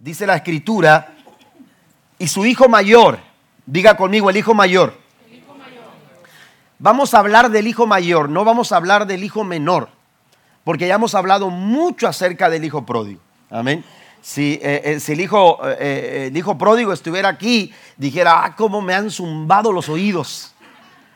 dice la escritura, y su hijo mayor, diga conmigo el hijo mayor. Vamos a hablar del hijo mayor, no vamos a hablar del hijo menor, porque ya hemos hablado mucho acerca del hijo pródigo. Amén. Si, eh, eh, si el, hijo, eh, el hijo pródigo estuviera aquí, dijera, ah, cómo me han zumbado los oídos.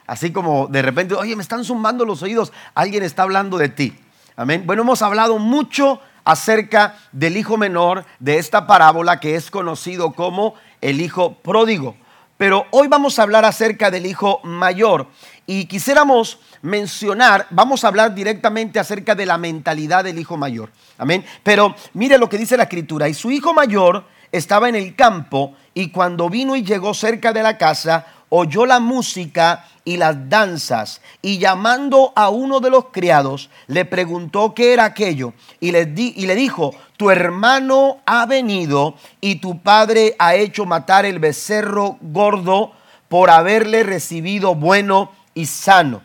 Así como de repente, oye, me están zumbando los oídos, alguien está hablando de ti. Amén. Bueno, hemos hablado mucho acerca del hijo menor de esta parábola que es conocido como el hijo pródigo. Pero hoy vamos a hablar acerca del hijo mayor y quisiéramos mencionar, vamos a hablar directamente acerca de la mentalidad del hijo mayor. Amén. Pero mire lo que dice la escritura. Y su hijo mayor estaba en el campo y cuando vino y llegó cerca de la casa, oyó la música y las danzas y llamando a uno de los criados, le preguntó qué era aquello y le, di, y le dijo, tu hermano ha venido y tu padre ha hecho matar el becerro gordo por haberle recibido bueno y sano.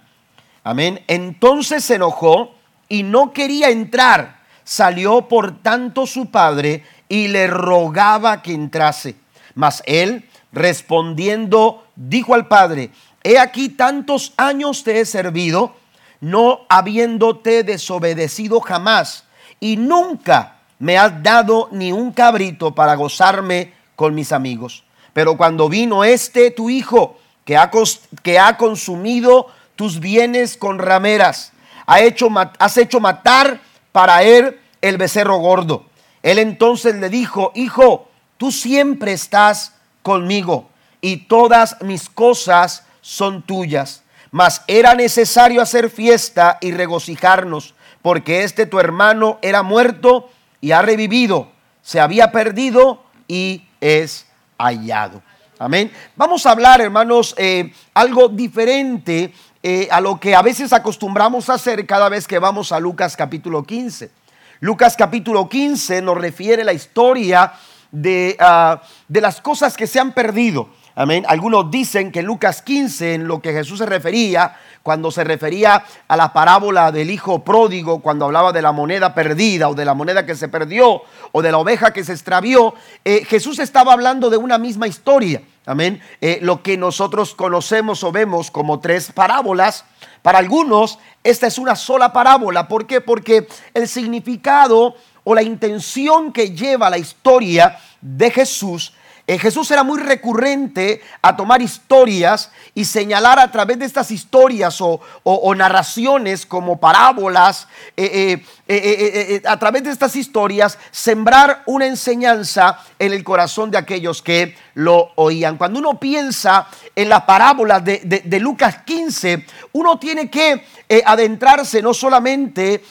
Amén. Entonces se enojó y no quería entrar. Salió por tanto su padre y le rogaba que entrase. Mas él, respondiendo, dijo al padre, he aquí tantos años te he servido, no habiéndote desobedecido jamás, y nunca me has dado ni un cabrito para gozarme con mis amigos. Pero cuando vino este tu hijo, que ha, que ha consumido tus bienes con rameras, ha hecho, has hecho matar para él el becerro gordo. Él entonces le dijo, hijo, tú siempre estás conmigo y todas mis cosas son tuyas. Mas era necesario hacer fiesta y regocijarnos, porque este tu hermano era muerto y ha revivido, se había perdido y es hallado. Amén. Vamos a hablar, hermanos, eh, algo diferente eh, a lo que a veces acostumbramos a hacer cada vez que vamos a Lucas capítulo 15. Lucas capítulo 15 nos refiere la historia de, ah, de las cosas que se han perdido. Amén. Algunos dicen que Lucas 15, en lo que Jesús se refería, cuando se refería a la parábola del hijo pródigo, cuando hablaba de la moneda perdida o de la moneda que se perdió o de la oveja que se extravió, eh, Jesús estaba hablando de una misma historia. Amén. Eh, lo que nosotros conocemos o vemos como tres parábolas, para algunos esta es una sola parábola. ¿Por qué? Porque el significado o la intención que lleva la historia de Jesús Jesús era muy recurrente a tomar historias y señalar a través de estas historias o, narraciones como parábolas, eh, eh, a través de estas historias, sembrar una enseñanza en el corazón de aquellos que lo oían. Cuando uno piensa en la parábola de, Lucas 15, uno tiene que adentrarse no solamente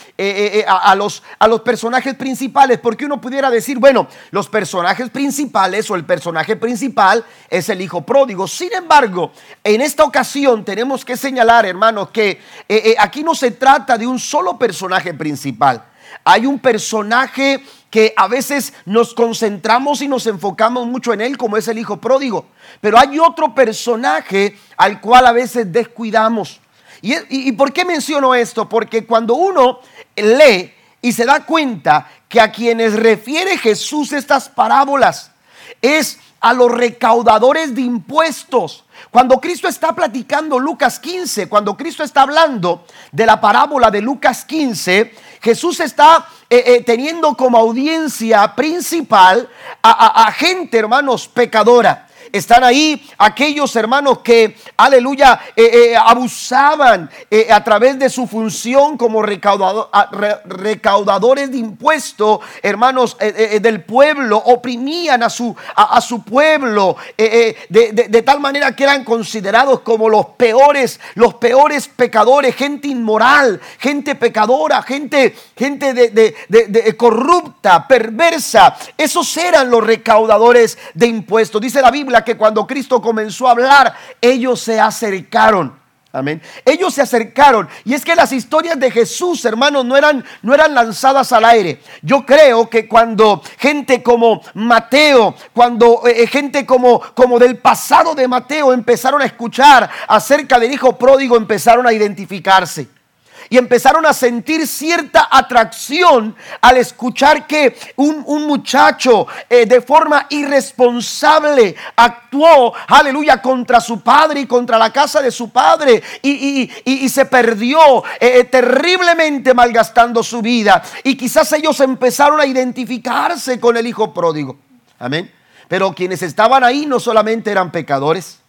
a, los, a los personajes principales, porque uno pudiera decir, bueno, los personajes principales o el personaje personaje principal es el hijo pródigo. Sin embargo, en esta ocasión tenemos que señalar, hermanos, que eh, eh, aquí no se trata de un solo personaje principal. Hay un personaje que a veces nos concentramos y nos enfocamos mucho en él, como es el hijo pródigo. Pero hay otro personaje al cual a veces descuidamos. ¿Y, y por qué menciono esto? Porque cuando uno lee y se da cuenta que a quienes refiere Jesús estas parábolas, es a los recaudadores de impuestos. Cuando Cristo está platicando Lucas 15, cuando Cristo está hablando de la parábola de Lucas 15, Jesús está eh, eh, teniendo como audiencia principal a gente, hermanos, pecadora. Están ahí aquellos hermanos que, aleluya, eh, eh, abusaban eh, a través de su función como recaudadores de impuestos, hermanos del pueblo, oprimían a su, a, su pueblo de, tal manera que eran considerados como los peores, los peores pecadores, gente inmoral, gente pecadora, gente, gente de, corrupta, perversa. Esos eran los recaudadores de impuestos. Dice la Biblia que cuando Cristo comenzó a hablar, ellos se acercaron. Amén. Ellos se acercaron. Y es que las historias de Jesús, hermanos, no eran, no eran lanzadas al aire. Yo creo que cuando gente como Mateo, cuando eh, eh, gente como, como del pasado de Mateo empezaron a escuchar acerca del hijo pródigo, empezaron a identificarse. Y empezaron a sentir cierta atracción al escuchar que un, muchacho eh, de forma irresponsable actuó, aleluya, contra su padre y contra la casa de su padre y, se perdió eh, eh, terriblemente malgastando su vida. Y quizás ellos empezaron a identificarse con el hijo pródigo. Amén. Pero quienes estaban ahí no solamente eran pecadores,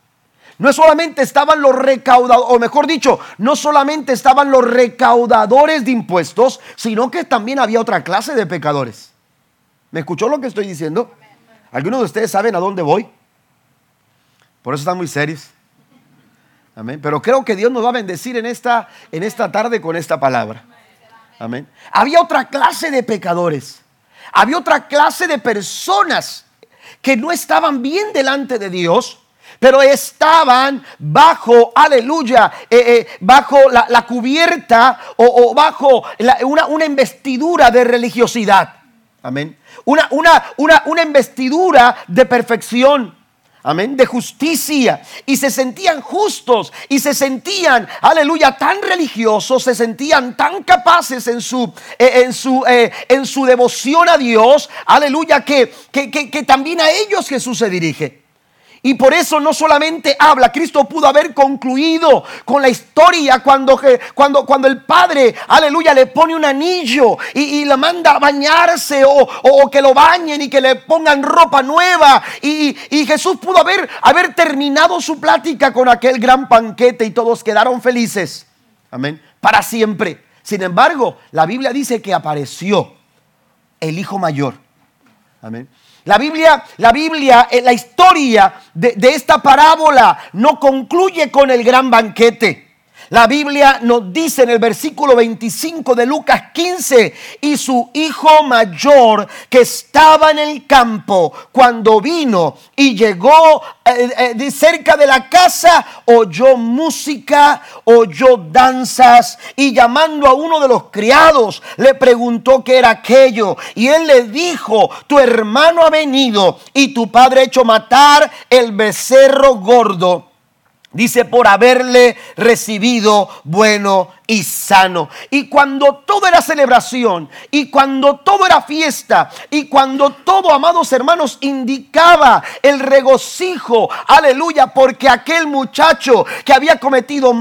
no solamente estaban los recaudadores, o mejor dicho, no solamente estaban los recaudadores de impuestos, sino que también había otra clase de pecadores. ¿Me escuchó lo que estoy diciendo? ¿Algunos de ustedes saben a dónde voy? Por eso están muy serios. Amén. Pero creo que Dios nos va a bendecir en esta, en esta tarde con esta palabra. Amén. Había otra clase de pecadores. Había otra clase de personas que no estaban bien delante de Dios pero estaban bajo, aleluya, eh, eh, bajo la, cubierta o, bajo una, investidura de religiosidad. Amén. Una, una, una, una investidura de perfección. Amén, de justicia. Y se sentían justos y se sentían, aleluya, tan religiosos, se sentían tan capaces en su, eh, en su, en su devoción a Dios, aleluya, que, que, que también a ellos Jesús se dirige. Y por eso no solamente habla, Cristo pudo haber concluido con la historia cuando, cuando, cuando el Padre, aleluya, le pone un anillo y, le manda a bañarse o, que lo bañen y que le pongan ropa nueva. Y, y, Jesús pudo haber, haber terminado su plática con aquel gran banquete y todos quedaron felices. Amén. Para siempre. Sin embargo, la Biblia dice que apareció el Hijo Mayor. Amén. La Biblia, la Biblia, eh, la historia de, de esta parábola no concluye con el gran banquete. La Biblia nos dice en el versículo 25 de Lucas 15, y su hijo mayor que estaba en el campo cuando vino y llegó eh, eh, cerca de la casa, oyó música, oyó danzas y llamando a uno de los criados le preguntó qué era aquello. Y él le dijo, tu hermano ha venido y tu padre ha hecho matar el becerro gordo Dice, por haberle recibido bueno y sano. Y cuando todo era celebración, y cuando todo era fiesta, y cuando todo, amados hermanos, indicaba el regocijo, aleluya, porque aquel muchacho que había cometido,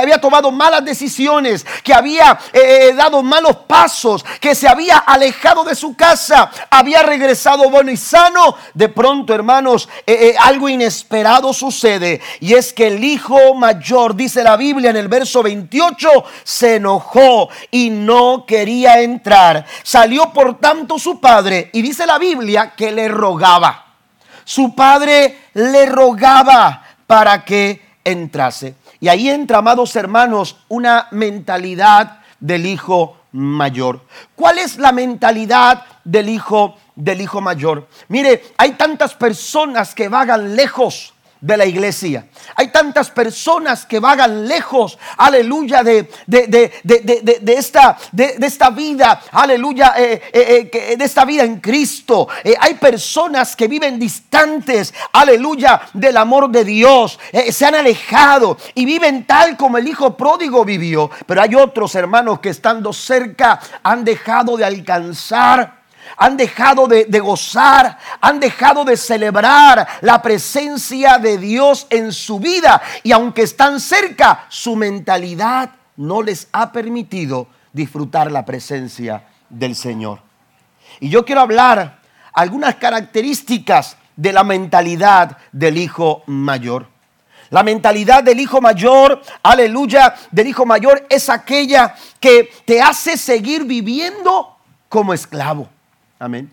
había tomado malas decisiones, que había eh, eh, dado malos pasos, que se había alejado de su casa, había regresado bueno y sano, de pronto, hermanos, eh, algo inesperado sucede, y es que el hijo mayor, dice la Biblia en el verso 28, se enojó y no quería entrar. Salió por tanto su padre y dice la Biblia que le rogaba. Su padre le rogaba para que entrase. Y ahí entra, amados hermanos, una mentalidad del hijo mayor. ¿Cuál es la mentalidad del hijo del hijo mayor? Mire, hay tantas personas que vagan lejos de la iglesia. Hay tantas personas que vagan lejos, aleluya, de, de, esta, de, esta vida, aleluya, eh, eh, eh, de esta vida en Cristo. hay personas que viven distantes, aleluya, del amor de Dios. se han alejado y viven tal como el hijo pródigo vivió. Pero hay otros hermanos que estando cerca han dejado de alcanzar han dejado de, gozar, han dejado de celebrar la presencia de Dios en su vida. Y aunque están cerca, su mentalidad no les ha permitido disfrutar la presencia del Señor. Y yo quiero hablar algunas características de la mentalidad del hijo mayor. La mentalidad del hijo mayor, aleluya, del hijo mayor es aquella que te hace seguir viviendo como esclavo. Amén.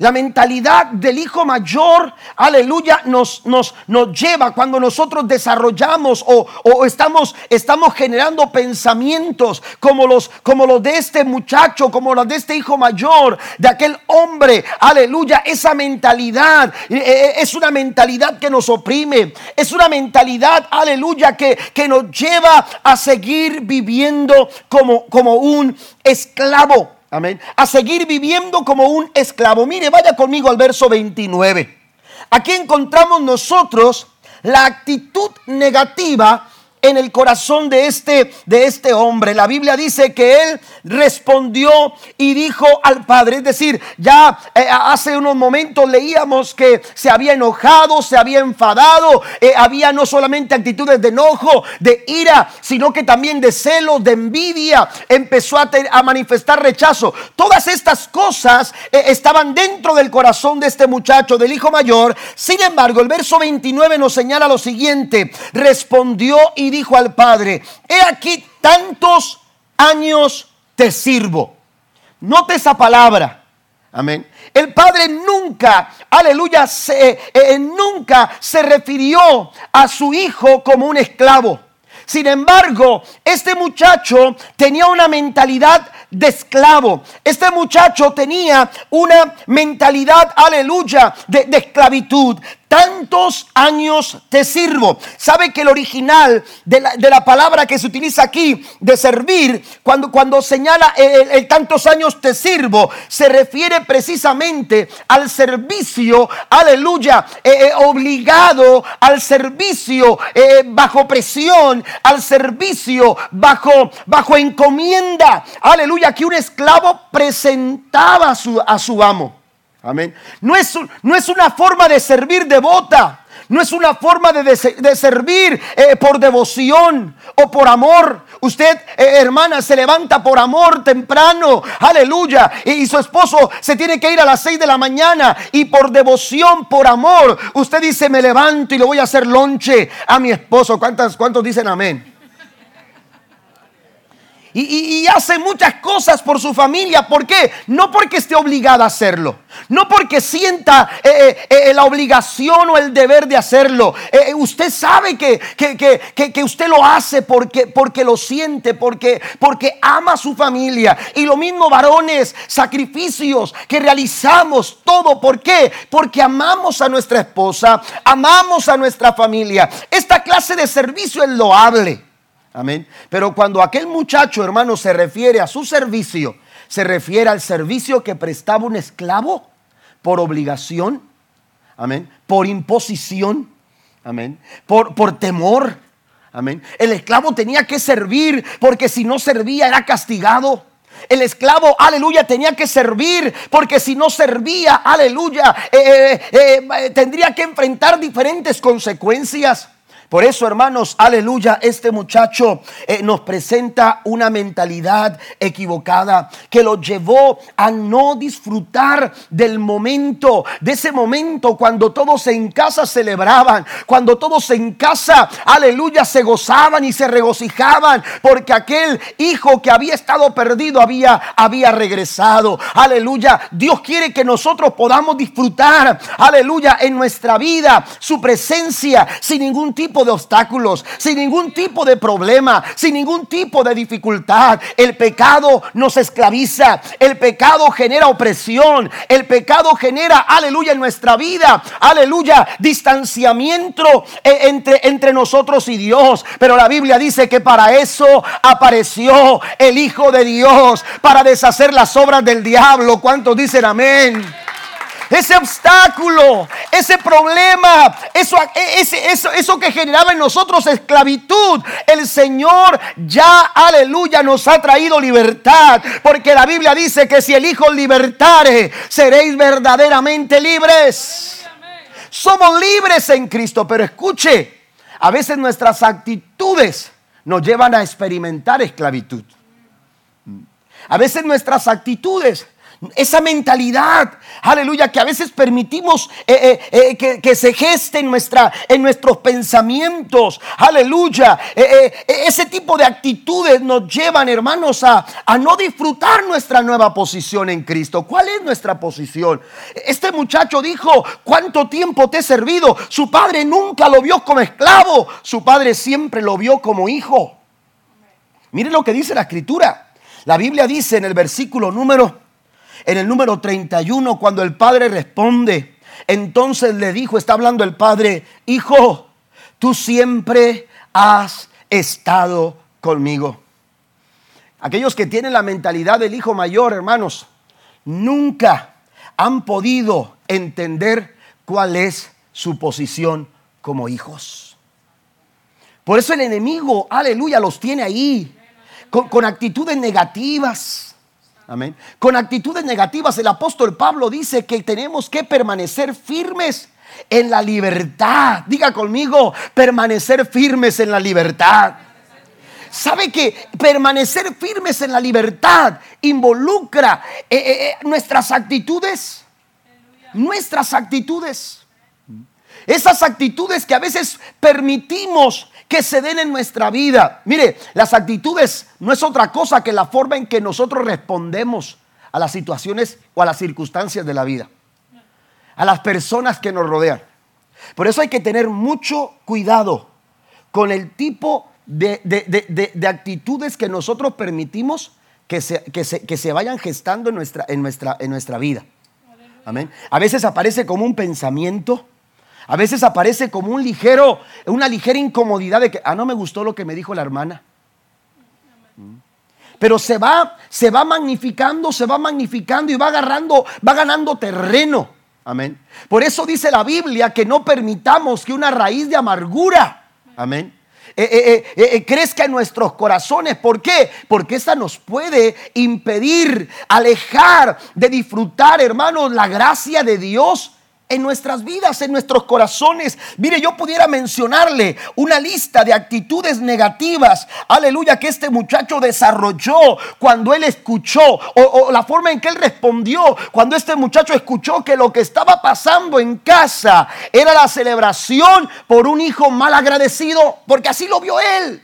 La mentalidad del hijo mayor, aleluya, nos, nos, nos lleva cuando nosotros desarrollamos o, estamos, estamos generando pensamientos como los, como los de este muchacho, como los de este hijo mayor, de aquel hombre, aleluya, esa mentalidad eh, eh, es una mentalidad que nos oprime, es una mentalidad, aleluya, que, que nos lleva a seguir viviendo como, como un esclavo. Amén. A seguir viviendo como un esclavo. Mire, vaya conmigo al verso 29. Aquí encontramos nosotros la actitud negativa en el corazón de este, de este hombre. La Biblia dice que él respondió y dijo al padre, es decir, ya eh, hace unos momentos leíamos que se había enojado, se había enfadado, eh, había no solamente actitudes de enojo, de ira, sino que también de celos, de envidia, empezó a, manifestar rechazo. Todas estas cosas eh, estaban dentro del corazón de este muchacho, del hijo mayor. Sin embargo, el verso 29 nos señala lo siguiente, respondió y dijo al padre, he aquí tantos años te sirvo. Note esa palabra. Amén. El padre nunca, aleluya, se, eh, nunca se refirió a su hijo como un esclavo. Sin embargo, este muchacho tenía una mentalidad de esclavo. Este muchacho tenía una mentalidad, aleluya, de esclavitud tantos años te sirvo. ¿Sabe que el original de la, palabra que se utiliza aquí, de servir, cuando, cuando señala el, tantos años te sirvo, se refiere precisamente al servicio, aleluya, eh, eh, obligado, al servicio eh, bajo presión, al servicio bajo, bajo encomienda, aleluya, que un esclavo presentaba su, a su amo. Amén. No es, no es una forma de servir devota. No es una forma de, servir eh, por devoción o por amor. Usted, eh, hermana, se levanta por amor temprano. Aleluya. Y, su esposo se tiene que ir a las 6 de la mañana. Y por devoción, por amor, usted dice, me levanto y le voy a hacer lonche a mi esposo. ¿Cuántos, cuántos dicen amén? Y, hace muchas cosas por su familia. ¿Por qué? No porque esté obligada a hacerlo. No porque sienta eh, eh, eh, la obligación o el deber de hacerlo. usted sabe que, que, usted lo hace porque, porque lo siente, porque, porque ama a su familia. Y lo mismo varones, sacrificios que realizamos todo. ¿Por qué? Porque amamos a nuestra esposa, amamos a nuestra familia. Esta clase de servicio es loable. Amén. Pero cuando aquel muchacho, hermano, se refiere a su servicio, se refiere al servicio que prestaba un esclavo por obligación, amén, por imposición, amén, por, por temor, amén. El esclavo tenía que servir porque si no servía era castigado. El esclavo, aleluya, tenía que servir porque si no servía, aleluya, eh, eh, eh, tendría que enfrentar diferentes consecuencias. Por eso, hermanos, aleluya, este muchacho eh, nos presenta una mentalidad equivocada que lo llevó a no disfrutar del momento, de ese momento cuando todos en casa celebraban, cuando todos en casa, aleluya, se gozaban y se regocijaban, porque aquel hijo que había estado perdido había, había regresado. Aleluya, Dios quiere que nosotros podamos disfrutar, aleluya, en nuestra vida su presencia sin ningún tipo de obstáculos, sin ningún tipo de problema, sin ningún tipo de dificultad. El pecado nos esclaviza, el pecado genera opresión, el pecado genera, aleluya, en nuestra vida, aleluya, distanciamiento eh, entre, entre nosotros y Dios. Pero la Biblia dice que para eso apareció el Hijo de Dios, para deshacer las obras del diablo. ¿Cuántos dicen amén? Ese obstáculo, ese problema, eso, eso, eso que generaba en nosotros esclavitud, el Señor ya, aleluya, nos ha traído libertad. Porque la Biblia dice que si el Hijo libertare, seréis verdaderamente libres. Somos libres en Cristo, pero escuche, a veces nuestras actitudes nos llevan a experimentar esclavitud. A veces nuestras actitudes esa mentalidad, aleluya, que a veces permitimos eh, eh, eh, que, se geste en, nuestra, en nuestros pensamientos, aleluya. ese tipo de actitudes nos llevan, hermanos, a, a no disfrutar nuestra nueva posición en Cristo. ¿Cuál es nuestra posición? Este muchacho dijo, ¿cuánto tiempo te he servido? Su padre nunca lo vio como esclavo, su padre siempre lo vio como hijo. Miren lo que dice la escritura. La Biblia dice en el versículo número en el número 31, cuando el padre responde, entonces le dijo, está hablando el padre, hijo, tú siempre has estado conmigo. Aquellos que tienen la mentalidad del hijo mayor, hermanos, nunca han podido entender cuál es su posición como hijos. Por eso el enemigo, aleluya, los tiene ahí, con, con actitudes negativas. Amén. Con actitudes negativas, el apóstol Pablo dice que tenemos que permanecer firmes en la libertad. Diga conmigo, permanecer firmes en la libertad. ¿Sabe que permanecer firmes en la libertad involucra eh, eh, eh, nuestras actitudes? Nuestras actitudes. Esas actitudes que a veces permitimos que se den en nuestra vida. Mire, las actitudes no es otra cosa que la forma en que nosotros respondemos a las situaciones o a las circunstancias de la vida. A las personas que nos rodean. Por eso hay que tener mucho cuidado con el tipo de, actitudes que nosotros permitimos que se, que se, vayan gestando en nuestra, en, nuestra, en nuestra vida. Amén. A veces aparece como un pensamiento, a veces aparece como un ligero, una ligera incomodidad de que, ah, no me gustó lo que me dijo la hermana. Pero se va, se va magnificando, se va magnificando y va agarrando, va ganando terreno. Amén. Por eso dice la Biblia que no permitamos que una raíz de amargura, amén, eh, eh, eh, crezca en nuestros corazones. ¿Por qué? Porque esa nos puede impedir, alejar de disfrutar, hermanos, la gracia de Dios en nuestras vidas, en nuestros corazones. Mire, yo pudiera mencionarle una lista de actitudes negativas, aleluya, que este muchacho desarrolló cuando él escuchó, o, la forma en que él respondió, cuando este muchacho escuchó que lo que estaba pasando en casa era la celebración por un hijo mal agradecido, porque así lo vio él.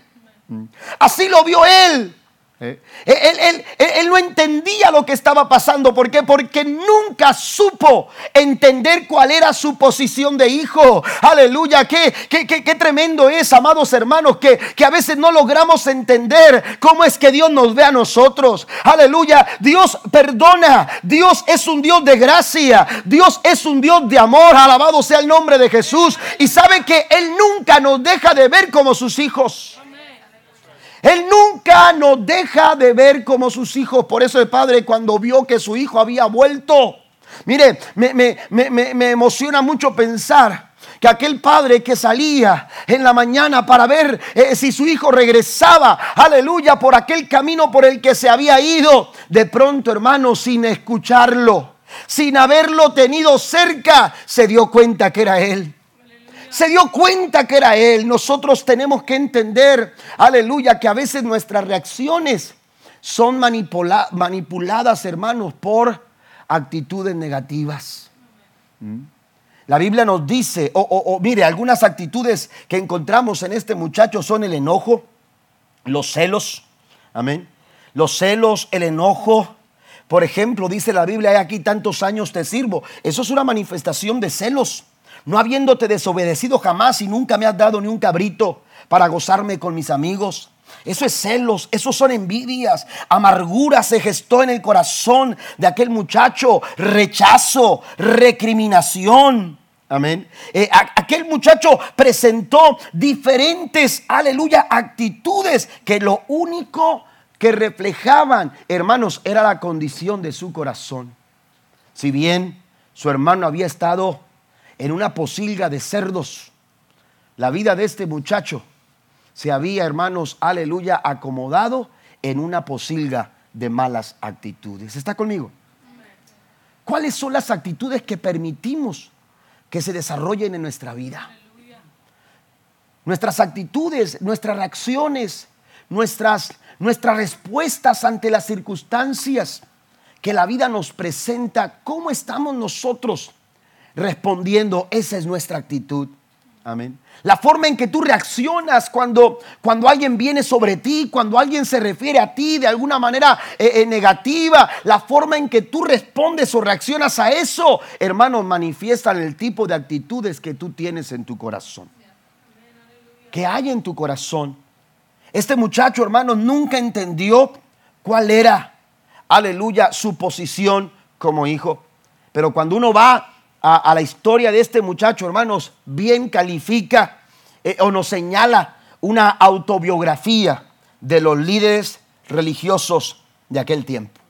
Así lo vio él. Eh, él, no entendía lo que estaba pasando. ¿Por qué? Porque nunca supo entender cuál era su posición de hijo. Aleluya. Qué, qué, tremendo es, amados hermanos, que, que, a veces no logramos entender cómo es que Dios nos ve a nosotros. Aleluya. Dios perdona. Dios es un Dios de gracia. Dios es un Dios de amor. Alabado sea el nombre de Jesús. Y sabe que Él nunca nos deja de ver como sus hijos. Él nunca nos deja de ver como sus hijos. Por eso el padre cuando vio que su hijo había vuelto, mire, me, emociona mucho pensar que aquel padre que salía en la mañana para ver eh, si su hijo regresaba, aleluya, por aquel camino por el que se había ido, de pronto, hermano, sin escucharlo, sin haberlo tenido cerca, se dio cuenta que era él se dio cuenta que era Él. Nosotros tenemos que entender, aleluya, que a veces nuestras reacciones son manipuladas, hermanos, por actitudes negativas. ¿Mm? La Biblia nos dice, o, mire, algunas actitudes que encontramos en este muchacho son el enojo, los celos, amén. Los celos, el enojo. Por ejemplo, dice la Biblia, aquí tantos años te sirvo. Eso es una manifestación de celos no habiéndote desobedecido jamás y nunca me has dado ni un cabrito para gozarme con mis amigos. Eso es celos, eso son envidias, amargura se gestó en el corazón de aquel muchacho, rechazo, recriminación. Amén. Eh, aquel muchacho presentó diferentes, aleluya, actitudes que lo único que reflejaban, hermanos, era la condición de su corazón. Si bien su hermano había estado en una posilga de cerdos. La vida de este muchacho se había, hermanos, aleluya, acomodado en una posilga de malas actitudes. ¿Está conmigo? ¿Cuáles son las actitudes que permitimos que se desarrollen en nuestra vida? Nuestras actitudes, nuestras reacciones, nuestras, nuestras respuestas ante las circunstancias que la vida nos presenta, ¿cómo estamos nosotros respondiendo. Esa es nuestra actitud. Amén. La forma en que tú reaccionas cuando, cuando alguien viene sobre ti, cuando alguien se refiere a ti de alguna manera eh, eh, negativa, la forma en que tú respondes o reaccionas a eso, hermanos, manifiestan el tipo de actitudes que tú tienes en tu corazón. Que hay en tu corazón. Este muchacho, hermano, nunca entendió cuál era, aleluya, su posición como hijo. Pero cuando uno va a, la historia de este muchacho, hermanos, bien califica eh, o nos señala una autobiografía de los líderes religiosos de aquel tiempo.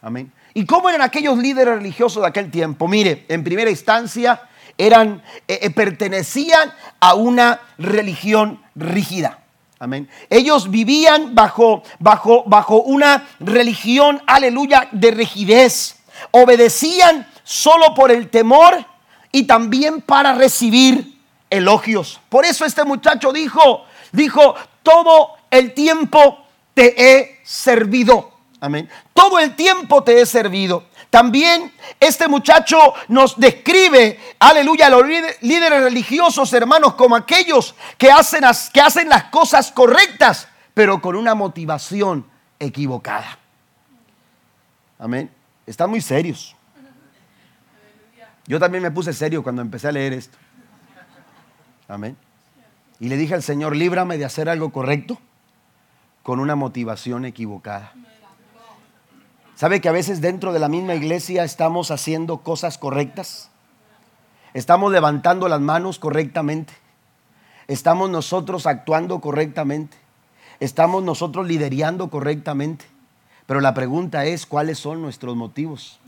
Amén. ¿Y cómo eran aquellos líderes religiosos de aquel tiempo? Mire, en primera instancia eran, eh, eh, pertenecían a una religión rígida. Amén. Ellos vivían bajo, bajo, bajo una religión, aleluya, de rigidez. Obedecían solo por el temor y también para recibir elogios. Por eso este muchacho dijo, dijo, todo el tiempo te he servido. Amén. Todo el tiempo te he servido. También este muchacho nos describe, aleluya, los líderes religiosos, hermanos, como aquellos que hacen, que hacen las cosas correctas, pero con una motivación equivocada. Amén. Están muy serios. Yo también me puse serio cuando empecé a leer esto. Amén. Y le dije al Señor, líbrame de hacer algo correcto con una motivación equivocada. ¿Sabe que a veces dentro de la misma iglesia estamos haciendo cosas correctas? Estamos levantando las manos correctamente. Estamos nosotros actuando correctamente. Estamos nosotros liderando correctamente. Pero la pregunta es, ¿cuáles son nuestros motivos?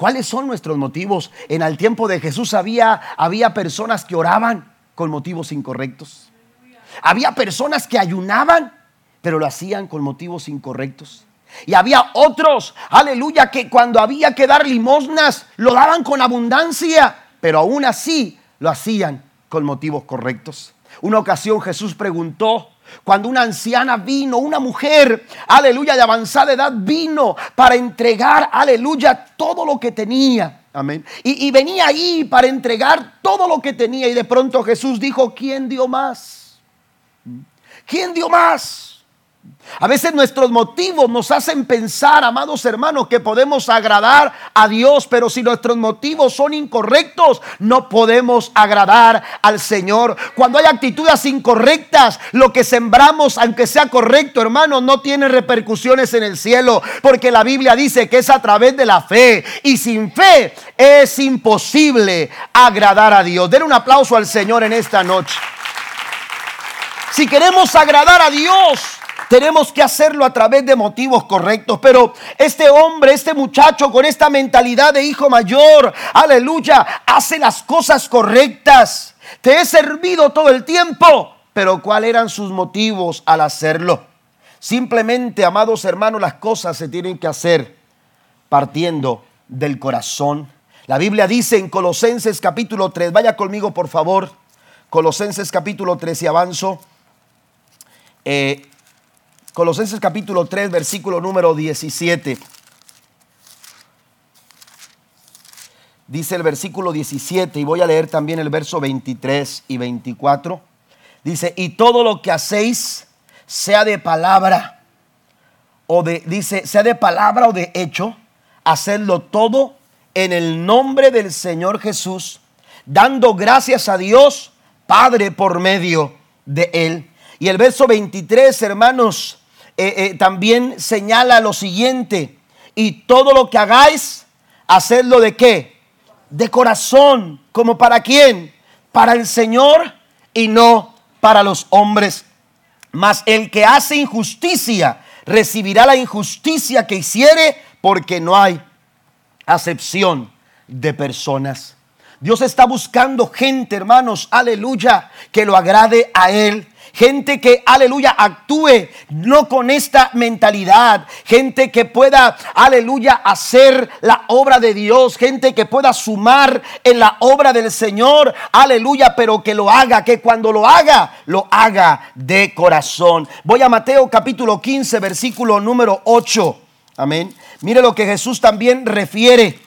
¿Cuáles son nuestros motivos? En el tiempo de Jesús había, había personas que oraban con motivos incorrectos. Había personas que ayunaban pero lo hacían con motivos incorrectos. Y había otros, aleluya, que cuando había que dar limosnas, lo daban con abundancia, pero aún así lo hacían con motivos correctos. Una ocasión Jesús preguntó, cuando una anciana vino, una mujer, aleluya, de avanzada edad vino para entregar, aleluya, todo lo que tenía. Amén. Y, venía ahí para entregar todo lo que tenía. Y de pronto Jesús dijo, ¿quién dio más? ¿Quién dio más? A veces nuestros motivos nos hacen pensar, amados hermanos, que podemos agradar a Dios, pero si nuestros motivos son incorrectos, no podemos agradar al Señor. Cuando hay actitudes incorrectas, lo que sembramos, aunque sea correcto, hermanos, no tiene repercusiones en el cielo, porque la Biblia dice que es a través de la fe y sin fe es imposible agradar a Dios. Den un aplauso al Señor en esta noche. Si queremos agradar a Dios, tenemos que hacerlo a través de motivos correctos. Pero este hombre, este muchacho con esta mentalidad de hijo mayor, aleluya, hace las cosas correctas. Te he servido todo el tiempo. Pero ¿cuáles eran sus motivos al hacerlo? Simplemente, amados hermanos, las cosas se tienen que hacer partiendo del corazón. La Biblia dice en Colosenses capítulo 3, vaya conmigo por favor, Colosenses capítulo 3 y avanzo. Eh, Colosenses capítulo 3, versículo número 17. Dice el versículo 17 y voy a leer también el verso 23 y 24. Dice, y todo lo que hacéis, sea de palabra o de, dice, sea de palabra o de hecho, hacedlo todo en el nombre del Señor Jesús, dando gracias a Dios Padre por medio de Él. Y el verso 23, hermanos, eh, eh, también señala lo siguiente, y todo lo que hagáis, hacedlo de qué? De corazón, como para quién? Para el Señor y no para los hombres. Mas el que hace injusticia recibirá la injusticia que hiciere, porque no hay acepción de personas. Dios está buscando gente, hermanos, aleluya, que lo agrade a Él. Gente que, aleluya, actúe no con esta mentalidad. Gente que pueda, aleluya, hacer la obra de Dios. Gente que pueda sumar en la obra del Señor. Aleluya, pero que lo haga, que cuando lo haga, lo haga de corazón. Voy a Mateo capítulo 15, versículo número 8. Amén. Mire lo que Jesús también refiere.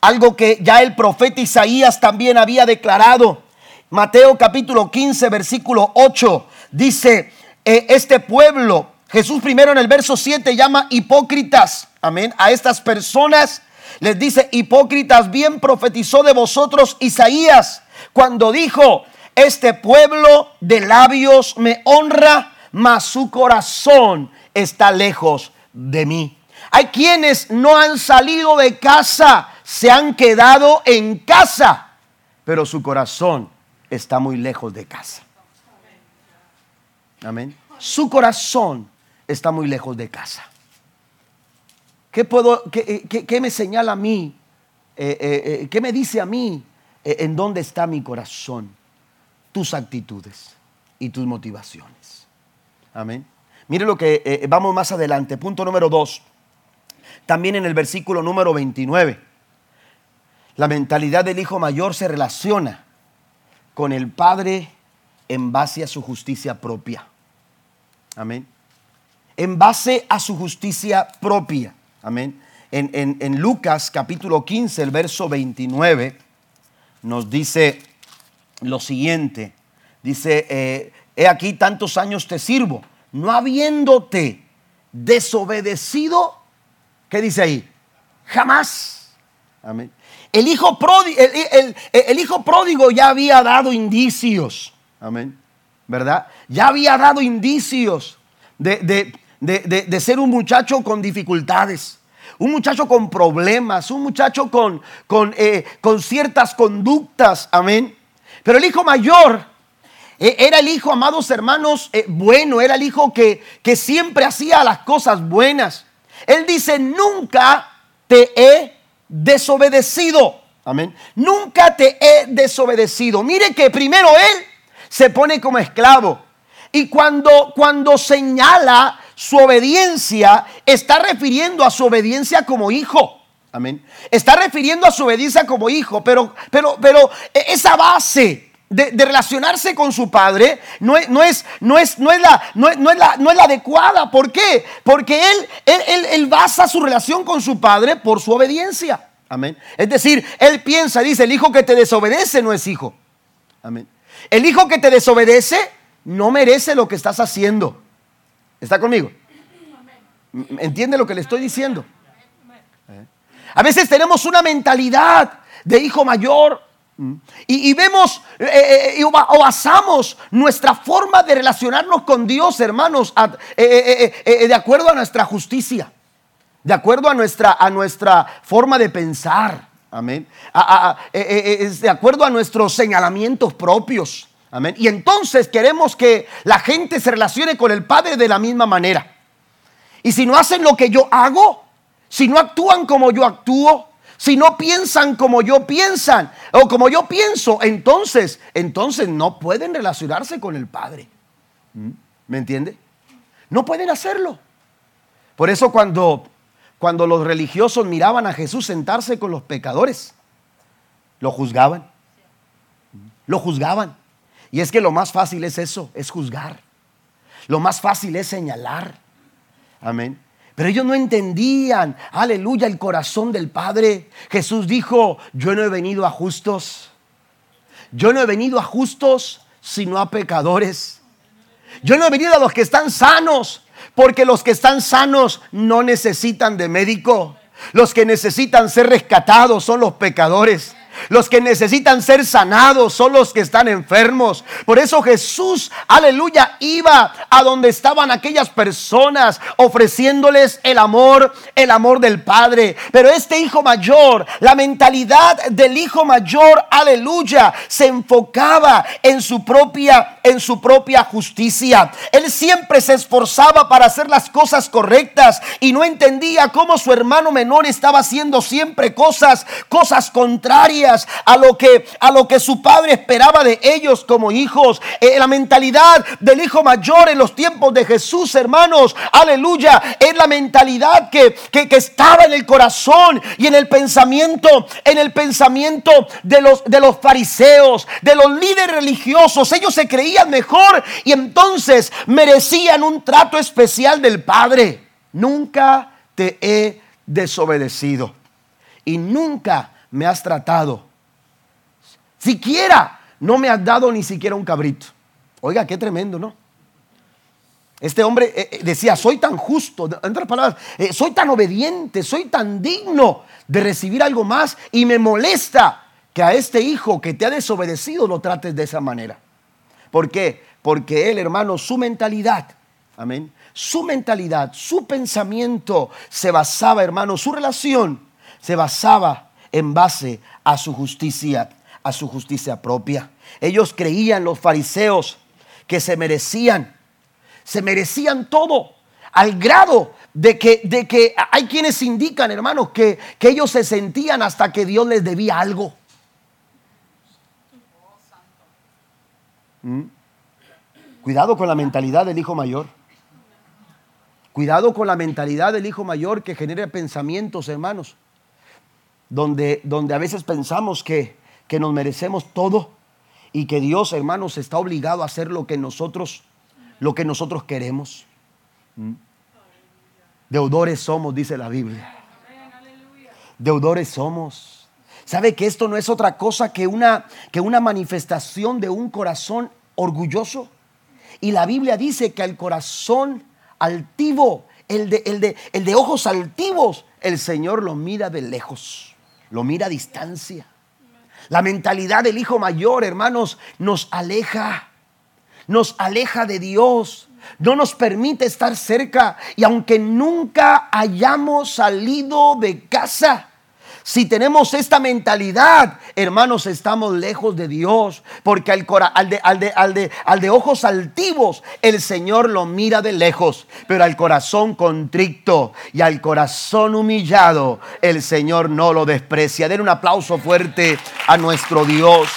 Algo que ya el profeta Isaías también había declarado. Mateo capítulo 15, versículo 8 dice, eh, este pueblo, Jesús primero en el verso 7 llama hipócritas, amén, a estas personas les dice, hipócritas, bien profetizó de vosotros Isaías cuando dijo, este pueblo de labios me honra, mas su corazón está lejos de mí. Hay quienes no han salido de casa, se han quedado en casa, pero su corazón está muy lejos de casa. Amén. Su corazón está muy lejos de casa. ¿Qué, puedo, qué, eh, me señala a mí? Eh, eh, ¿Qué me dice a mí en dónde está mi corazón? tus actitudes y tus motivaciones. Amén. Mire lo que vamos más adelante. Punto número dos. También en el versículo número 29. La mentalidad del hijo mayor se relaciona con el padre en base a su justicia propia. Amén. En base a su justicia propia. Amén. En, Lucas capítulo 15, el verso 29, nos dice lo siguiente. Dice, eh, he aquí tantos años te sirvo, no habiéndote desobedecido, ¿qué dice ahí? Jamás. Amén. El hijo, pródigo, el hijo pródigo ya había dado indicios Amén. ¿Verdad? Ya había dado indicios de, ser un muchacho con dificultades, un muchacho con problemas, un muchacho con, con, eh, con ciertas conductas. Amén. Pero el hijo mayor eh, era el hijo, amados hermanos, eh, bueno, era el hijo que, que siempre hacía las cosas buenas. Él dice, nunca te he desobedecido. Amén. Nunca te he desobedecido. Mire que primero él se pone como esclavo. Y cuando, cuando señala su obediencia, está refiriendo a su obediencia como hijo. Amén. Está refiriendo a su obediencia como hijo, pero, pero, pero esa base de, relacionarse con su padre no es, no es, no es, no es, la, no es, no es adecuada. ¿Por qué? Porque él, él, él, basa su relación con su padre por su obediencia. Amén. Es decir, él piensa, dice, el hijo que te desobedece no es hijo. Amén. El hijo que te desobedece no merece lo que estás haciendo. ¿Está conmigo? ¿Entiende lo que le estoy diciendo? ¿Eh? A veces tenemos una mentalidad de hijo mayor y, vemos eh, eh, o basamos nuestra forma de relacionarnos con Dios, hermanos, de acuerdo a nuestra justicia, de acuerdo a nuestra, a nuestra forma de pensar. Amén. Eh, eh, eh, de acuerdo a nuestros señalamientos propios. Amén. Y entonces queremos que la gente se relacione con el Padre de la misma manera. Y si no hacen lo que yo hago, si no actúan como yo actúo, si no piensan como yo piensan o como yo pienso, entonces, entonces no pueden relacionarse con el Padre. ¿Mm? ¿Me entiende? No pueden hacerlo. Por eso cuando cuando los religiosos miraban a Jesús sentarse con los pecadores, lo juzgaban. Lo juzgaban. Y es que lo más fácil es eso, es juzgar. Lo más fácil es señalar. Amén. Pero ellos no entendían, aleluya, el corazón del Padre. Jesús dijo, yo no he venido a justos. Yo no he venido a justos, sino a pecadores. Yo no he venido a los que están sanos, porque los que están sanos no necesitan de médico. Los que necesitan ser rescatados son los pecadores. Los que necesitan ser sanados son los que están enfermos. Por eso Jesús, aleluya, iba a donde estaban aquellas personas ofreciéndoles el amor, el amor del Padre. Pero este hijo mayor, la mentalidad del hijo mayor, aleluya, se enfocaba en su propia en su propia justicia. Él siempre se esforzaba para hacer las cosas correctas y no entendía cómo su hermano menor estaba haciendo siempre cosas cosas contrarias a lo que, a lo que su padre esperaba de ellos como hijos. Eh, la mentalidad del hijo mayor en los tiempos de Jesús, hermanos, aleluya, es la mentalidad que, que, estaba en el corazón y en el pensamiento, en el pensamiento de los, de los fariseos, de los líderes religiosos. Ellos se creían mejor y entonces merecían un trato especial del Padre. Nunca te he desobedecido y nunca me has tratado. Siquiera no me has dado ni siquiera un cabrito. Oiga, qué tremendo, ¿no? Este hombre eh, eh, decía, soy tan justo, en otras palabras, eh, soy tan obediente, soy tan digno de recibir algo más y me molesta que a este hijo que te ha desobedecido lo trates de esa manera. ¿Por qué? Porque él, hermano, su mentalidad, amén, su mentalidad, su pensamiento se basaba, hermano, su relación se basaba en base a su justicia, a su justicia propia. Ellos creían, los fariseos, que se merecían, se merecían todo, al grado de que, de que hay quienes indican, hermanos, que, que ellos se sentían hasta que Dios les debía algo. ¿Mm? Cuidado con la mentalidad del hijo mayor. Cuidado con la mentalidad del hijo mayor que genera pensamientos, hermanos, donde, donde a veces pensamos que, que nos merecemos todo y que Dios, hermanos, está obligado a hacer lo que nosotros, lo que nosotros queremos. ¿Mm? Deudores somos, dice la Biblia. Deudores somos. ¿Sabe que esto no es otra cosa que una, que una manifestación de un corazón orgulloso? Y la Biblia dice que el corazón altivo, el de, el de, el de ojos altivos, el Señor lo mira de lejos, lo mira a distancia. La mentalidad del hijo mayor, hermanos, nos aleja, nos aleja de Dios no nos permite estar cerca y aunque nunca hayamos salido de casa, si tenemos esta mentalidad, hermanos, estamos lejos de Dios, porque al, de, al, de, de, ojos altivos, el Señor lo mira de lejos, pero al corazón contrito y al corazón humillado, el Señor no lo desprecia. Den un aplauso fuerte a nuestro Dios.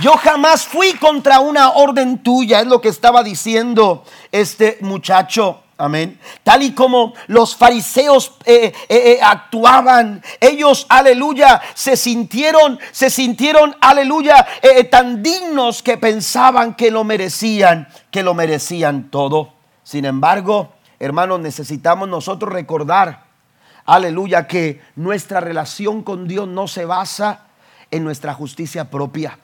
Yo jamás fui contra una orden tuya, es lo que estaba diciendo este muchacho. Amén. Tal y como los fariseos eh, eh, eh, actuaban, ellos, aleluya, se sintieron, se sintieron, aleluya, tan dignos que pensaban que lo merecían, que lo merecían todo. Sin embargo, hermanos, necesitamos nosotros recordar, aleluya, que nuestra relación con Dios no se basa en nuestra justicia propia.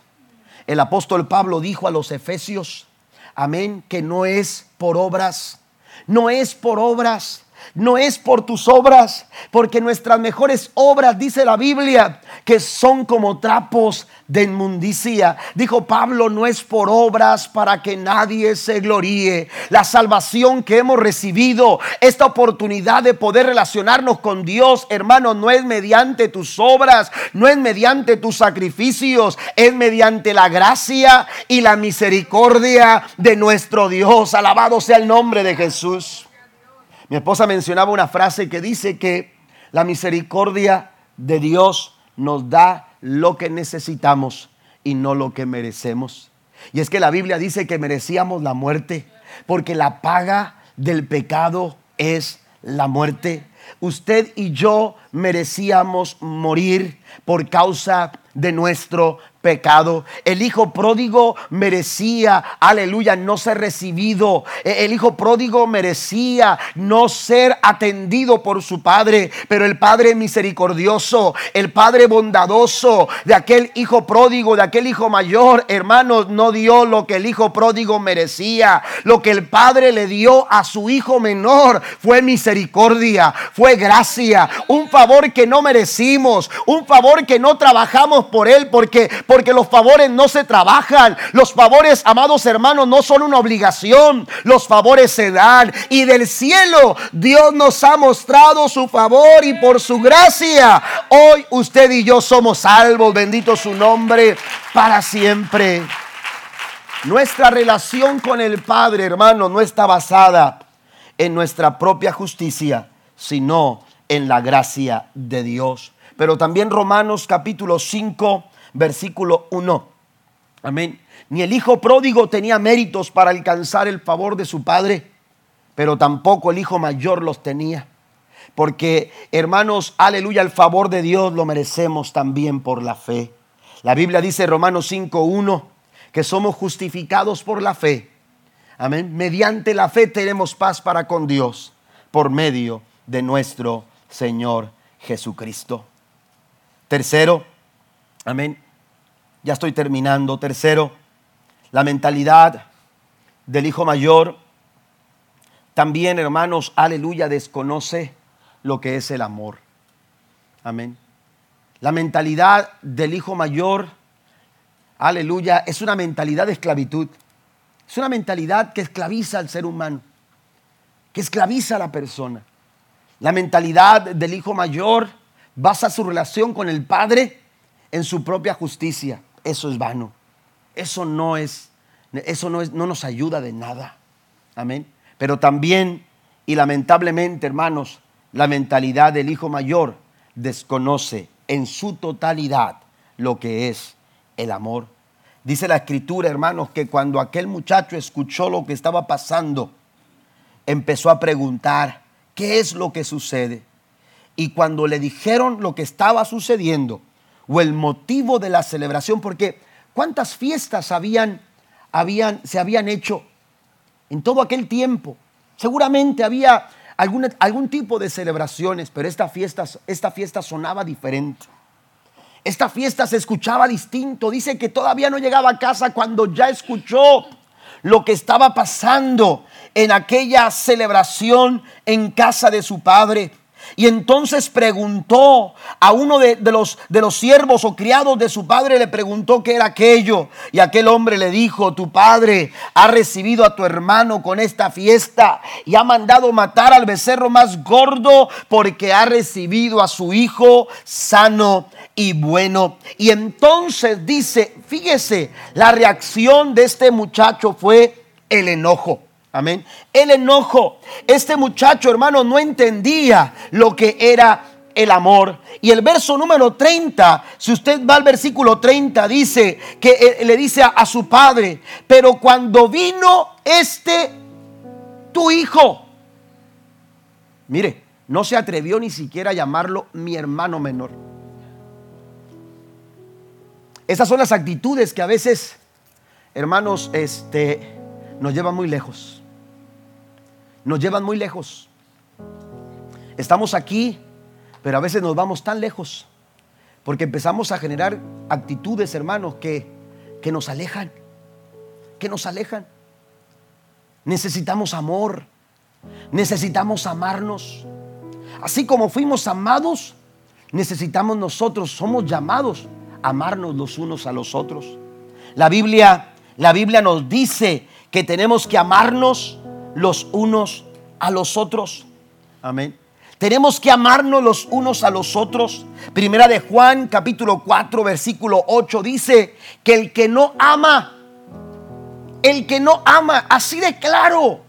El apóstol Pablo dijo a los efesios, amén, que no es por obras, no es por obras, no es por tus obras, porque nuestras mejores obras, dice la Biblia, que son como trapos de inmundicia. Dijo Pablo, no es por obras para que nadie se gloríe. La salvación que hemos recibido, esta oportunidad de poder relacionarnos con Dios, hermano, no es mediante tus obras, no es mediante tus sacrificios, es mediante la gracia y la misericordia de nuestro Dios. Alabado sea el nombre de Jesús. Mi esposa mencionaba una frase que dice que la misericordia de Dios nos da lo que necesitamos y no lo que merecemos. Y es que la Biblia dice que merecíamos la muerte, porque la paga del pecado es la muerte. Usted y yo merecíamos morir por causa de nuestro pecado. El hijo pródigo merecía, aleluya, no ser recibido. E, el hijo pródigo merecía no ser atendido por su padre, pero el padre misericordioso, el padre bondadoso de aquel hijo pródigo, de aquel hijo mayor, hermanos, no dio lo que el hijo pródigo merecía. Lo que el padre le dio a su hijo menor fue misericordia, fue gracia, un favor que no merecimos, un favor que no trabajamos por él porque porque los favores no se trabajan. Los favores, amados hermanos, no son una obligación. Los favores se dan. Y del cielo Dios nos ha mostrado su favor y por su gracia. Hoy usted y yo somos salvos. Bendito su nombre para siempre. Nuestra relación con el Padre, hermano, no está basada en nuestra propia justicia, sino en la gracia de Dios. Pero también Romanos capítulo 5, versículo 1. Amén. Ni el hijo pródigo tenía méritos para alcanzar el favor de su padre, pero tampoco el hijo mayor los tenía. Porque, hermanos, aleluya, el favor de Dios lo merecemos también por la fe. La Biblia dice Romanos 5.1 que somos justificados por la fe. Amén. Mediante la fe tenemos paz para con Dios por medio de nuestro Señor Jesucristo. Tercero, amén. Ya estoy terminando. Tercero, la mentalidad del hijo mayor. También, hermanos, aleluya, desconoce lo que es el amor. Amén. La mentalidad del hijo mayor, aleluya, es una mentalidad de esclavitud. Es una mentalidad que esclaviza al ser humano, que esclaviza a la persona. La mentalidad del hijo mayor basa su relación con el padre en su propia justicia eso es vano. Eso no es, eso no, es, no nos ayuda de nada. Amén. Pero también, y lamentablemente, hermanos, la mentalidad del hijo mayor desconoce en su totalidad lo que es el amor. Dice la escritura, hermanos, que cuando aquel muchacho escuchó lo que estaba pasando, empezó a preguntar, ¿qué es lo que sucede? Y cuando le dijeron lo que estaba sucediendo o el motivo de la celebración, porque ¿cuántas fiestas habían, se habían hecho en todo aquel tiempo? Seguramente había algún, algún tipo de celebraciones, pero esta fiesta, esta fiesta sonaba diferente. Esta fiesta se escuchaba distinto. Dice que todavía no llegaba a casa cuando ya escuchó lo que estaba pasando en aquella celebración en casa de su padre. Y entonces preguntó a uno de, los, de los siervos o criados de su padre, le preguntó qué era aquello. Y aquel hombre le dijo, tu padre ha recibido a tu hermano con esta fiesta y ha mandado matar al becerro más gordo porque ha recibido a su hijo sano y bueno. Y entonces dice, fíjese, la reacción de este muchacho fue el enojo. Amén. El enojo. Este muchacho, hermano, no entendía lo que era el amor. Y el verso número 30, si usted va al versículo 30, dice que le dice a, a su padre, pero cuando vino este, tu hijo, mire, no se atrevió ni siquiera a llamarlo mi hermano menor. Esas son las actitudes que a veces, hermanos, este, nos llevan muy lejos nos llevan muy lejos. Estamos aquí, pero a veces nos vamos tan lejos porque empezamos a generar actitudes, hermanos, que, que nos alejan, que nos alejan. Necesitamos amor, necesitamos amarnos. Así como fuimos amados, necesitamos nosotros, somos llamados a amarnos los unos a los otros. La Biblia, la Biblia nos dice que tenemos que amarnos los unos a los otros. Amén. Tenemos que amarnos los unos a los otros. Primera de Juan capítulo 4 versículo 8 dice que el que no ama, el que no ama, así de claro.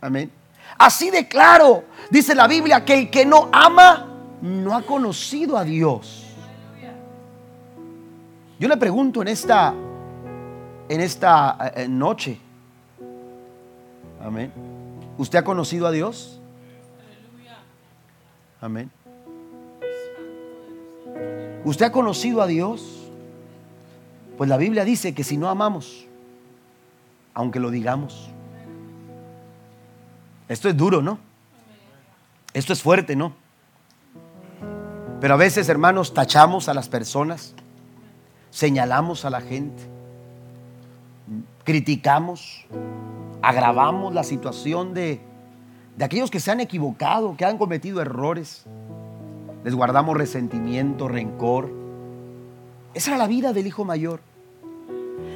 Amén. Así de claro. Dice la Biblia que el que no ama no ha conocido a Dios. Yo le pregunto en esta en esta eh, noche, Amén. ¿Usted ha conocido a Dios? Amén. ¿Usted ha conocido a Dios? Pues la Biblia dice que si no amamos, aunque lo digamos, esto es duro, ¿no? Esto es fuerte, ¿no? Pero a veces, hermanos, tachamos a las personas, señalamos a la gente, criticamos, agravamos la situación de, de aquellos que se han equivocado, que han cometido errores. Les guardamos resentimiento, rencor. Esa era la vida del hijo mayor.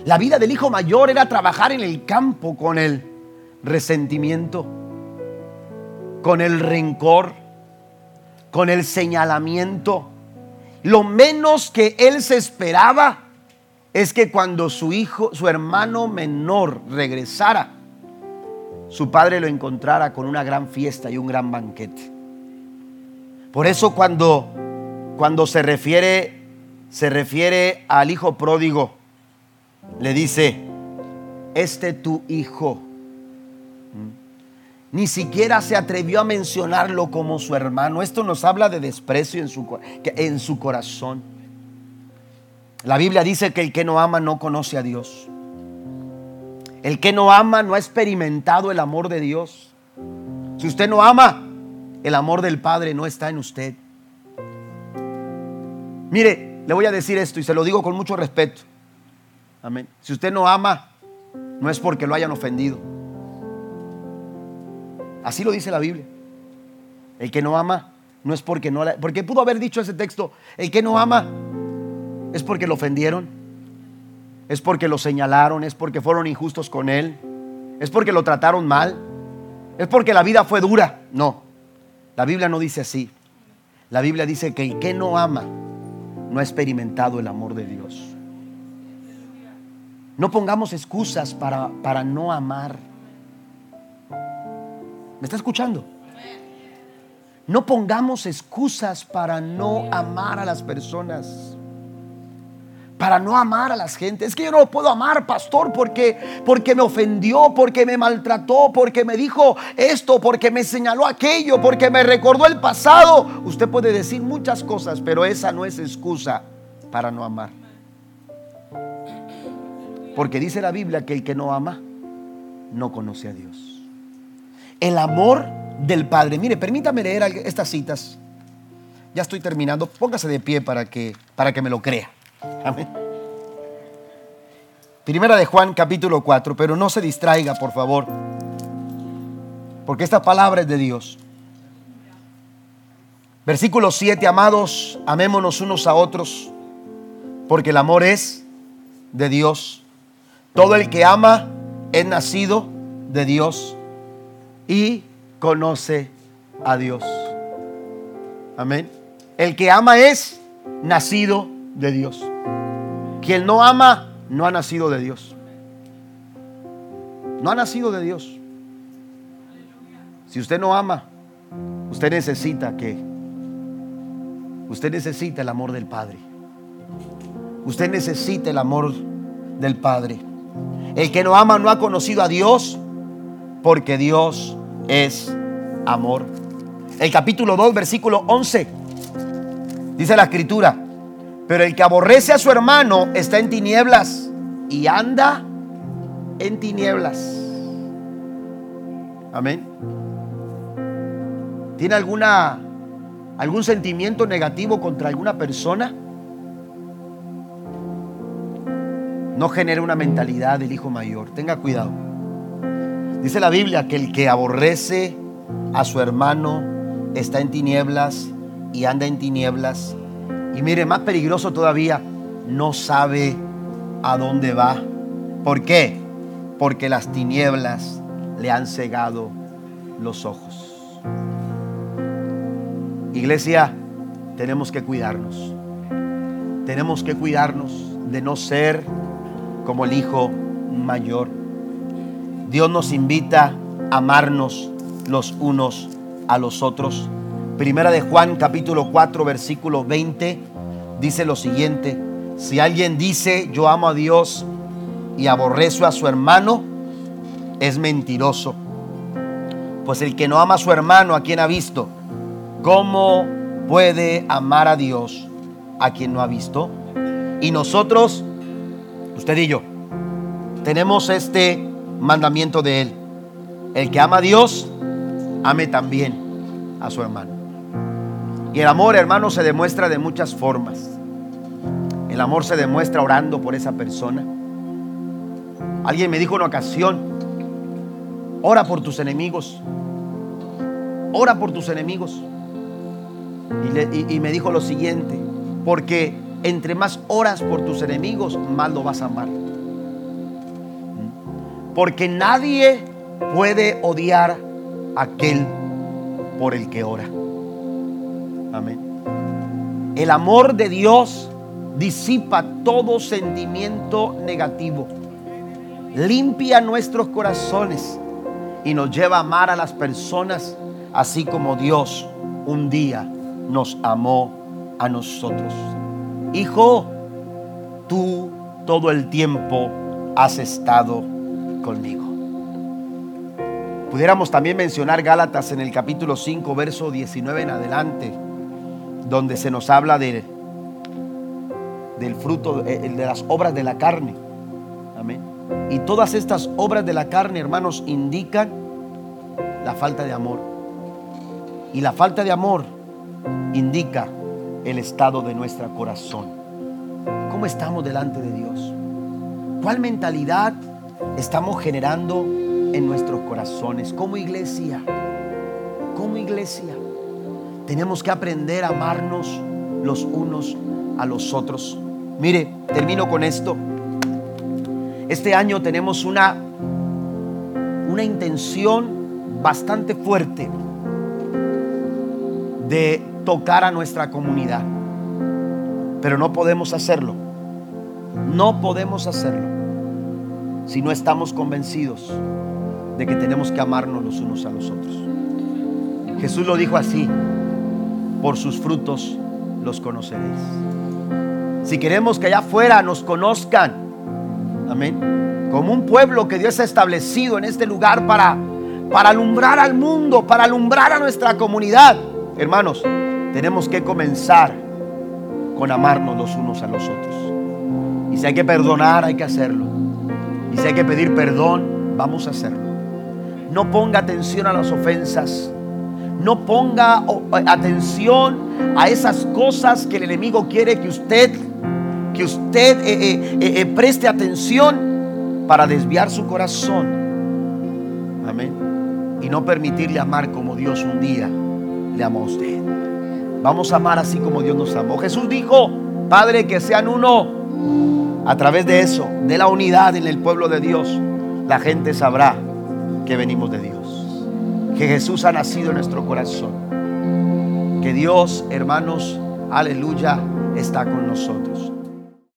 La vida del hijo mayor era trabajar en el campo con el resentimiento, con el rencor, con el señalamiento. Lo menos que él se esperaba es que cuando su hijo, su hermano menor regresara, su padre lo encontrara con una gran fiesta y un gran banquete. Por eso cuando, cuando se refiere, se refiere al hijo pródigo, le dice, este tu hijo. Ni siquiera se atrevió a mencionarlo como su hermano. Esto nos habla de desprecio en su, en su corazón. La Biblia dice que el que no ama no conoce a Dios. El que no ama no ha experimentado el amor de Dios. Si usted no ama, el amor del Padre no está en usted. Mire, le voy a decir esto y se lo digo con mucho respeto. Amén. Si usted no ama, no es porque lo hayan ofendido. Así lo dice la Biblia. El que no ama no es porque no porque pudo haber dicho ese texto, el que no ama es porque lo ofendieron es porque lo señalaron, es porque fueron injustos con él, es porque lo trataron mal, es porque la vida fue dura. No, la Biblia no dice así. La Biblia dice que el que no ama no ha experimentado el amor de Dios. No pongamos excusas para, para no amar. ¿Me está escuchando? No pongamos excusas para no amar a las personas. Para no amar a las gentes. Es que yo no puedo amar, pastor, porque, porque me ofendió, porque me maltrató, porque me dijo esto, porque me señaló aquello, porque me recordó el pasado. Usted puede decir muchas cosas, pero esa no es excusa para no amar. Porque dice la Biblia que el que no ama no conoce a Dios. El amor del Padre. Mire, permítame leer estas citas. Ya estoy terminando. Póngase de pie para que, para que me lo crea. Amén. Primera de Juan capítulo 4, pero no se distraiga, por favor. Porque esta palabra es de Dios. Versículo 7, amados, amémonos unos a otros, porque el amor es de Dios. Todo el que ama es nacido de Dios y conoce a Dios. Amén. El que ama es nacido de Dios. Quien no ama no ha nacido de Dios. No ha nacido de Dios. Si usted no ama, usted necesita que usted necesita el amor del Padre. Usted necesita el amor del Padre. El que no ama no ha conocido a Dios porque Dios es amor. El capítulo 2, versículo 11, dice la escritura, pero el que aborrece a su hermano está en tinieblas y anda en tinieblas. Amén. ¿Tiene alguna algún sentimiento negativo contra alguna persona? No genere una mentalidad del hijo mayor. Tenga cuidado. Dice la Biblia que el que aborrece a su hermano está en tinieblas y anda en tinieblas y mire, más peligroso todavía, no sabe a dónde va. ¿Por qué? Porque las tinieblas le han cegado los ojos. Iglesia, tenemos que cuidarnos. Tenemos que cuidarnos de no ser como el hijo mayor. Dios nos invita a amarnos los unos a los otros. Primera de Juan capítulo 4 versículo 20 dice lo siguiente, si alguien dice yo amo a Dios y aborrezo a su hermano, es mentiroso. Pues el que no ama a su hermano, a quien ha visto, ¿cómo puede amar a Dios a quien no ha visto? Y nosotros, usted y yo, tenemos este mandamiento de Él. El que ama a Dios, ame también a su hermano. Y el amor, hermano, se demuestra de muchas formas. El amor se demuestra orando por esa persona. Alguien me dijo una ocasión, ora por tus enemigos. Ora por tus enemigos. Y, me dijo lo siguiente, porque entre más oras por tus enemigos, más lo vas a amar. Porque nadie puede odiar a aquel por el que ora. Amén. El amor de Dios disipa todo sentimiento negativo. Limpia nuestros corazones y nos lleva a amar a las personas así como Dios un día nos amó a nosotros. Hijo, tú todo el tiempo has estado conmigo. Pudiéramos también mencionar Gálatas en el capítulo 5, verso 19 en adelante donde se nos habla de, del fruto, eh, de las obras de la carne. Amén. Y todas estas obras de la carne, hermanos, indican la falta de amor. Y la falta de amor indica el estado de nuestro corazón. ¿Cómo estamos delante de Dios? ¿Cuál mentalidad estamos generando en nuestros corazones como iglesia? Como iglesia. Tenemos que aprender a amarnos los unos a los otros. Mire, termino con esto. Este año tenemos una, una intención bastante fuerte de tocar a nuestra comunidad. Pero no podemos hacerlo. No podemos hacerlo si no estamos convencidos de que tenemos que amarnos los unos a los otros. Jesús lo dijo así, por sus frutos los conoceréis. Si queremos que allá afuera nos conozcan, amén, como un pueblo que Dios ha establecido en este lugar para, para alumbrar al mundo, para alumbrar a nuestra comunidad, hermanos, tenemos que comenzar con amarnos los unos a los otros. Y si hay que perdonar, hay que hacerlo. Y si hay que pedir perdón, vamos a hacerlo. No ponga atención a las ofensas. No ponga atención a esas cosas que el enemigo quiere que usted, que usted eh, eh, eh, preste atención para desviar su corazón. Amén. Y no permitirle amar como Dios un día le amó a usted. Vamos a amar así como Dios nos amó. Jesús dijo, Padre, que sean uno. A través de eso, de la unidad en el pueblo de Dios, la gente sabrá que venimos de Dios. Que Jesús ha nacido en nuestro corazón. Que Dios, hermanos, aleluya, está con nosotros.